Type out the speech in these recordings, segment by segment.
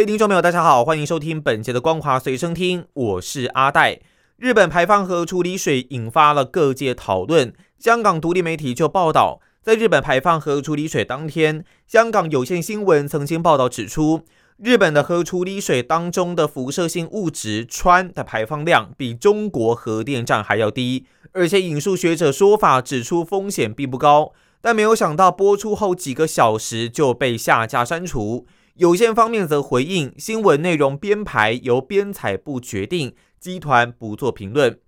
位听众朋友，大家好，欢迎收听本节的《光华随身听》，我是阿戴。日本排放核处理水引发了各界讨论。香港独立媒体就报道，在日本排放核处理水当天，香港有线新闻曾经报道指出，日本的核处理水当中的辐射性物质氚的排放量比中国核电站还要低，而且引述学者说法指出风险并不高。但没有想到播出后几个小时就被下架删除。有线方面则回应，新闻内容编排由编采部决定，集团不做评论。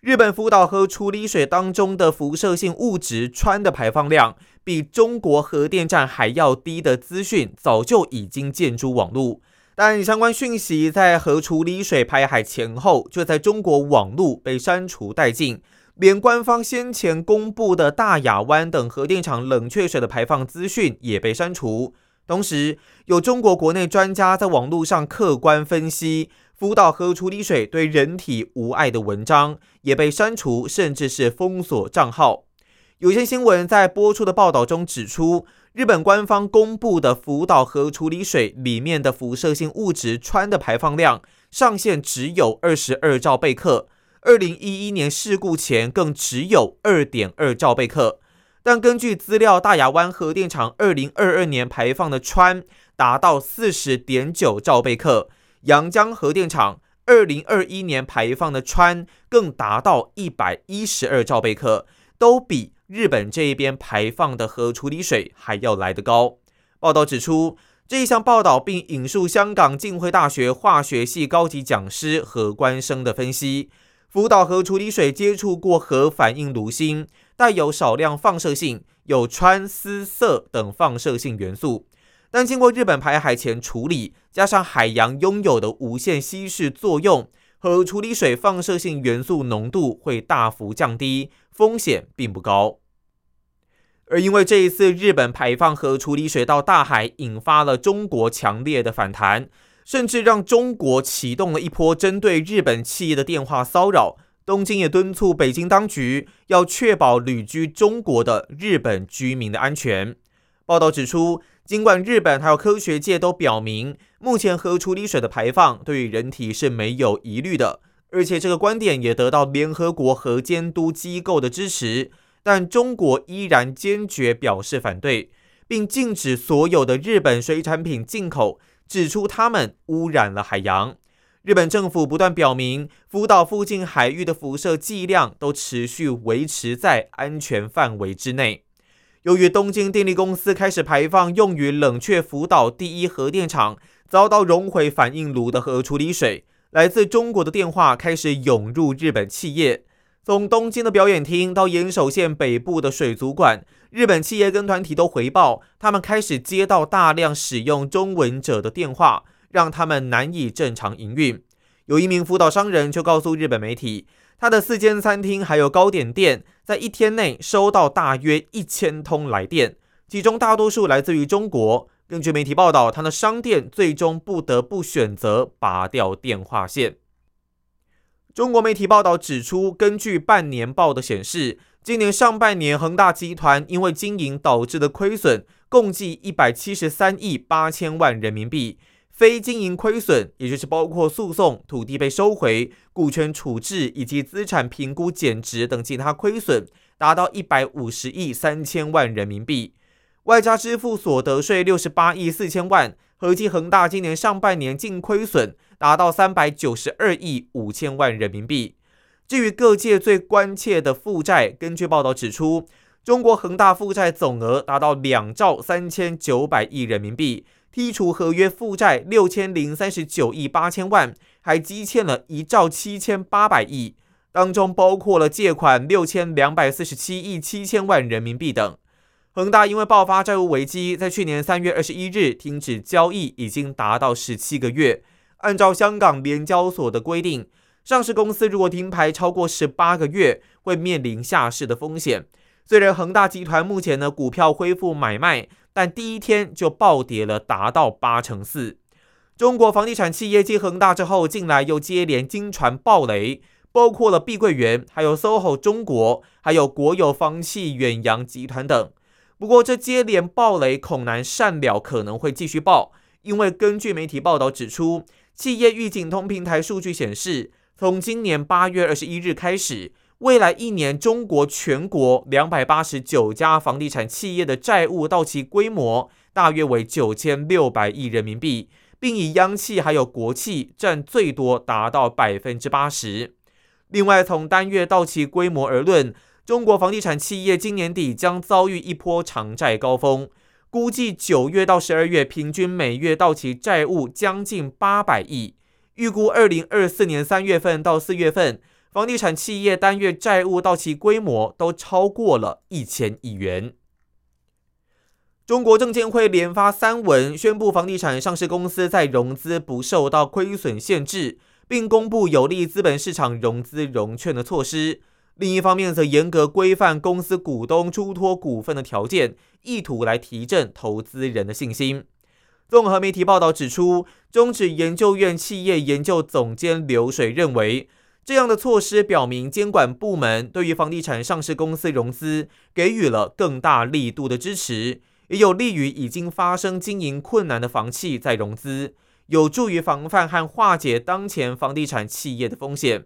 日本福岛核处理水当中的辐射性物质氚的排放量比中国核电站还要低的资讯，早就已经见诸网络，但相关讯息在核处理水排海前后就在中国网络被删除殆尽，连官方先前公布的大亚湾等核电厂冷却水的排放资讯也被删除。同时，有中国国内专家在网络上客观分析。福岛核处理水对人体无害的文章也被删除，甚至是封锁账号。有线新闻在播出的报道中指出，日本官方公布的福岛核处理水里面的辐射性物质氚的排放量上限只有二十二兆贝克，二零一一年事故前更只有二点二兆贝克。但根据资料，大亚湾核电厂二零二二年排放的氚达到四十点九兆贝克。阳江核电厂二零二一年排放的氚更达到一百一十二兆贝克，都比日本这一边排放的核处理水还要来得高。报道指出，这一项报道并引述香港浸会大学化学系高级讲师何关生的分析：福岛核处理水接触过核反应炉芯，带有少量放射性，有氚、丝、色等放射性元素。但经过日本排海前处理，加上海洋拥有的无限稀释作用，和处理水放射性元素浓度会大幅降低，风险并不高。而因为这一次日本排放核处理水到大海，引发了中国强烈的反弹，甚至让中国启动了一波针对日本企业的电话骚扰。东京也敦促北京当局要确保旅居中国的日本居民的安全。报道指出。尽管日本还有科学界都表明，目前核处理水的排放对于人体是没有疑虑的，而且这个观点也得到联合国核监督机构的支持，但中国依然坚决表示反对，并禁止所有的日本水产品进口，指出他们污染了海洋。日本政府不断表明，福岛附近海域的辐射剂量都持续维持在安全范围之内。由于东京电力公司开始排放用于冷却福岛第一核电厂遭到熔毁反应炉的核处理水，来自中国的电话开始涌入日本企业。从东京的表演厅到岩手县北部的水族馆，日本企业跟团体都回报，他们开始接到大量使用中文者的电话，让他们难以正常营运。有一名福岛商人就告诉日本媒体。他的四间餐厅还有糕点店，在一天内收到大约一千通来电，其中大多数来自于中国。根据媒体报道，他的商店最终不得不选择拔掉电话线。中国媒体报道指出，根据半年报的显示，今年上半年恒大集团因为经营导致的亏损，共计一百七十三亿八千万人民币。非经营亏损，也就是包括诉讼、土地被收回、股权处置以及资产评估减值等其他亏损，达到一百五十亿三千万人民币，外加支付所得税六十八亿四千万，合计恒大今年上半年净亏损达到三百九十二亿五千万人民币。至于各界最关切的负债，根据报道指出，中国恒大负债总额达到两兆三千九百亿人民币。剔除合约负债六千零三十九亿八千万，还积欠了一兆七千八百亿，当中包括了借款六千两百四十七亿七千万人民币等。恒大因为爆发债务危机，在去年三月二十一日停止交易，已经达到十七个月。按照香港联交所的规定，上市公司如果停牌超过十八个月，会面临下市的风险。虽然恒大集团目前呢股票恢复买卖，但第一天就暴跌了，达到八成四。中国房地产企业继恒大之后，近来又接连惊传暴雷，包括了碧桂园、还有 SOHO 中国、还有国有房企远洋集团等。不过，这接连暴雷恐难善了，可能会继续爆，因为根据媒体报道指出，企业预警通平台数据显示，从今年八月二十一日开始。未来一年，中国全国两百八十九家房地产企业的债务到期规模大约为九千六百亿人民币，并以央企还有国企占最多，达到百分之八十。另外，从单月到期规模而论，中国房地产企业今年底将遭遇一波偿债高峰，估计九月到十二月平均每月到期债务将近八百亿，预估二零二四年三月份到四月份。房地产企业单月债务到期规模都超过了一千亿元。中国证监会连发三文，宣布房地产上市公司在融资不受到亏损限制，并公布有利资本市场融资融券的措施。另一方面，则严格规范公司股东出脱股份的条件，意图来提振投资人的信心。综合媒体报道指出，中指研究院企业研究总监刘水认为。这样的措施表明，监管部门对于房地产上市公司融资给予了更大力度的支持，也有利于已经发生经营困难的房企再融资，有助于防范和化解当前房地产企业的风险。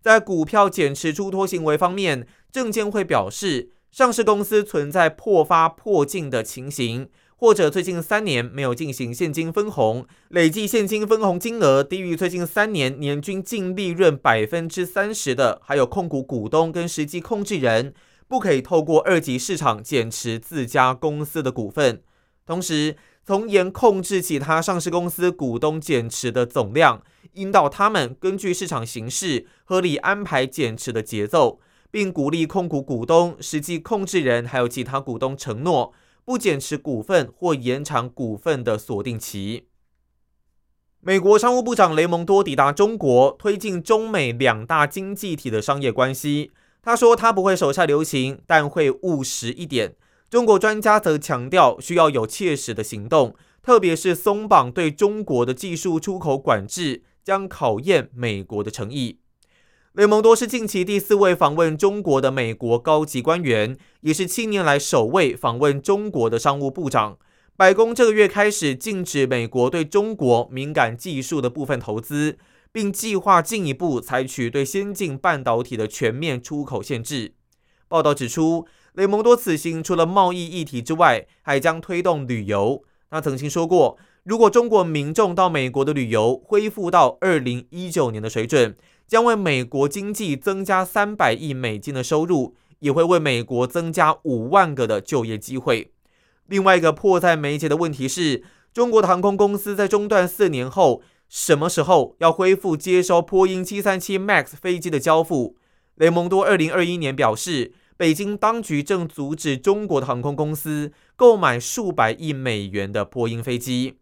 在股票减持出脱行为方面，证监会表示，上市公司存在破发破净的情形。或者最近三年没有进行现金分红，累计现金分红金额低于最近三年年均净利润百分之三十的，还有控股股东跟实际控制人，不可以透过二级市场减持自家公司的股份。同时，从严控制其他上市公司股东减持的总量，引导他们根据市场形势合理安排减持的节奏，并鼓励控股股东、实际控制人还有其他股东承诺。不减持股份或延长股份的锁定期。美国商务部长雷蒙多抵达中国，推进中美两大经济体的商业关系。他说，他不会手下留情，但会务实一点。中国专家则强调，需要有切实的行动，特别是松绑对中国的技术出口管制，将考验美国的诚意。雷蒙多是近期第四位访问中国的美国高级官员，也是七年来首位访问中国的商务部长。白宫这个月开始禁止美国对中国敏感技术的部分投资，并计划进一步采取对先进半导体的全面出口限制。报道指出，雷蒙多此行除了贸易议题之外，还将推动旅游。他曾经说过，如果中国民众到美国的旅游恢复到二零一九年的水准。将为美国经济增加三百亿美金的收入，也会为美国增加五万个的就业机会。另外一个迫在眉睫的问题是，中国的航空公司在中断四年后，什么时候要恢复接收波音七三七 MAX 飞机的交付？雷蒙多二零二一年表示，北京当局正阻止中国的航空公司购买数百亿美元的波音飞机。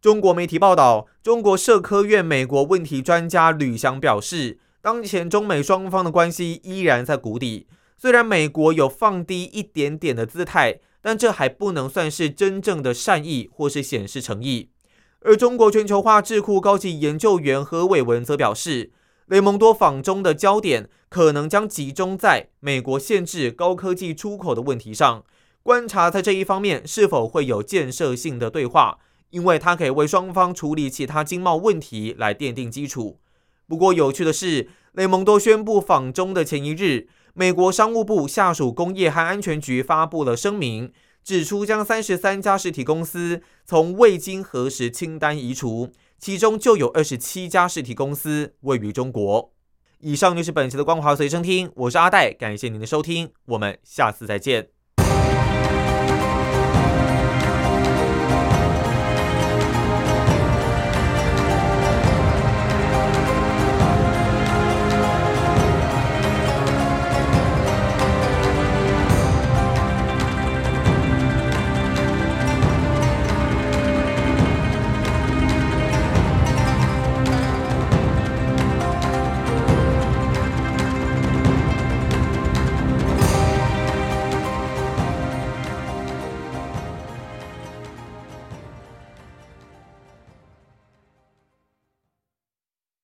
中国媒体报道，中国社科院美国问题专家吕翔表示，当前中美双方的关系依然在谷底。虽然美国有放低一点点的姿态，但这还不能算是真正的善意或是显示诚意。而中国全球化智库高级研究员何伟文则表示，雷蒙多访中的焦点可能将集中在美国限制高科技出口的问题上，观察在这一方面是否会有建设性的对话。因为它可以为双方处理其他经贸问题来奠定基础。不过，有趣的是，雷蒙多宣布访中的前一日，美国商务部下属工业和安全局发布了声明，指出将三十三家实体公司从未经核实清单移除，其中就有二十七家实体公司位于中国。以上就是本期的光华随身听，我是阿戴，感谢您的收听，我们下次再见。